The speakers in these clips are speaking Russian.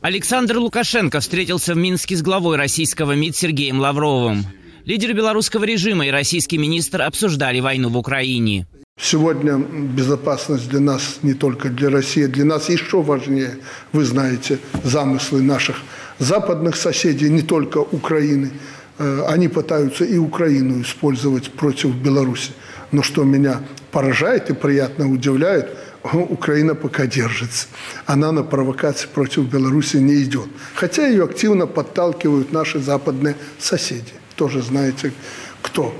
Александр Лукашенко встретился в Минске с главой российского МИД Сергеем Лавровым. Лидер белорусского режима и российский министр обсуждали войну в Украине. Сегодня безопасность для нас, не только для России, для нас еще важнее. Вы знаете замыслы наших западных соседей, не только Украины. Э, они пытаются и Украину использовать против Беларуси. Но что меня поражает и приятно удивляет – Украина пока держится. Она на провокации против Беларуси не идет. Хотя ее активно подталкивают наши западные соседи. Тоже знаете, кто.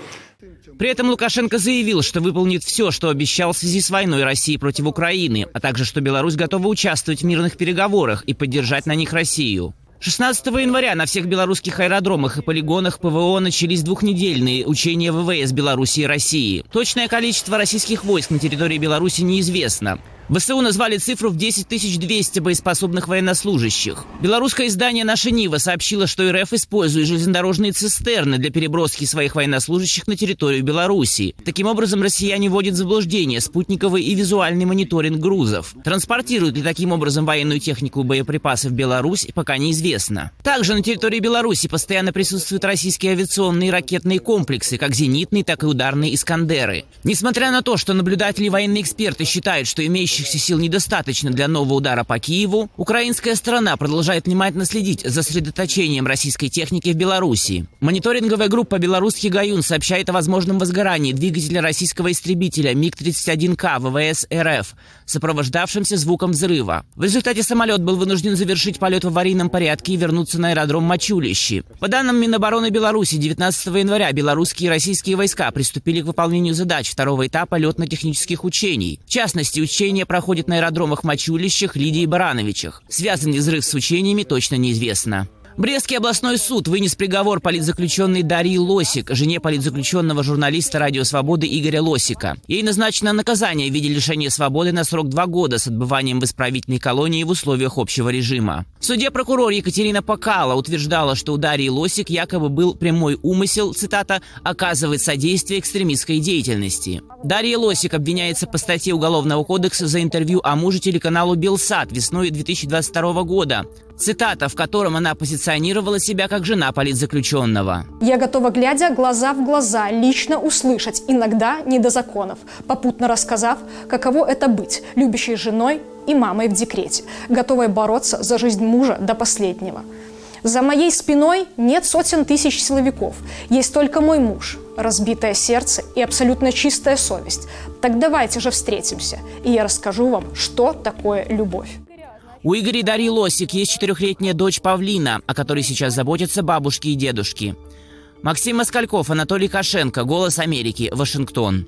При этом Лукашенко заявил, что выполнит все, что обещал в связи с войной России против Украины, а также что Беларусь готова участвовать в мирных переговорах и поддержать на них Россию. 16 января на всех белорусских аэродромах и полигонах ПВО начались двухнедельные учения ВВС Беларуси и России. Точное количество российских войск на территории Беларуси неизвестно. ВСУ назвали цифру в 10 200 боеспособных военнослужащих. Белорусское издание «Наша Нива» сообщило, что РФ использует железнодорожные цистерны для переброски своих военнослужащих на территорию Беларуси. Таким образом, россияне вводят в заблуждение спутниковый и визуальный мониторинг грузов. Транспортируют ли таким образом военную технику и боеприпасы в Беларусь, пока неизвестно. Также на территории Беларуси постоянно присутствуют российские авиационные и ракетные комплексы, как зенитные, так и ударные «Искандеры». Несмотря на то, что наблюдатели и военные эксперты считают, что имеющие имеющихся сил недостаточно для нового удара по Киеву, украинская сторона продолжает внимательно следить за сосредоточением российской техники в Беларуси. Мониторинговая группа «Белорусский Гаюн» сообщает о возможном возгорании двигателя российского истребителя МиГ-31К ВВС РФ, сопровождавшимся звуком взрыва. В результате самолет был вынужден завершить полет в аварийном порядке и вернуться на аэродром Мачулищи. По данным Минобороны Беларуси, 19 января белорусские и российские войска приступили к выполнению задач второго этапа летно-технических учений. В частности, учения проходит на аэродромах Мачулищах, Лидии и Барановичах. Связан ли взрыв с учениями, точно неизвестно. Брестский областной суд вынес приговор политзаключенной Дарьи Лосик, жене политзаключенного журналиста «Радио Свободы» Игоря Лосика. Ей назначено наказание в виде лишения свободы на срок два года с отбыванием в исправительной колонии в условиях общего режима. В суде прокурор Екатерина Покала утверждала, что у Дарьи Лосик якобы был прямой умысел, цитата, «оказывать содействие экстремистской деятельности». Дарья Лосик обвиняется по статье Уголовного кодекса за интервью о муже телеканалу «Белсат» весной 2022 года. Цитата, в котором она позиционировала себя как жена политзаключенного. «Я готова, глядя глаза в глаза, лично услышать, иногда не до законов, попутно рассказав, каково это быть любящей женой и мамой в декрете, готовой бороться за жизнь мужа до последнего. За моей спиной нет сотен тысяч силовиков, есть только мой муж, разбитое сердце и абсолютно чистая совесть. Так давайте же встретимся, и я расскажу вам, что такое любовь. У Игоря и Дарьи Лосик есть четырехлетняя дочь Павлина, о которой сейчас заботятся бабушки и дедушки. Максим Москальков, Анатолий Кошенко, «Голос Америки», Вашингтон.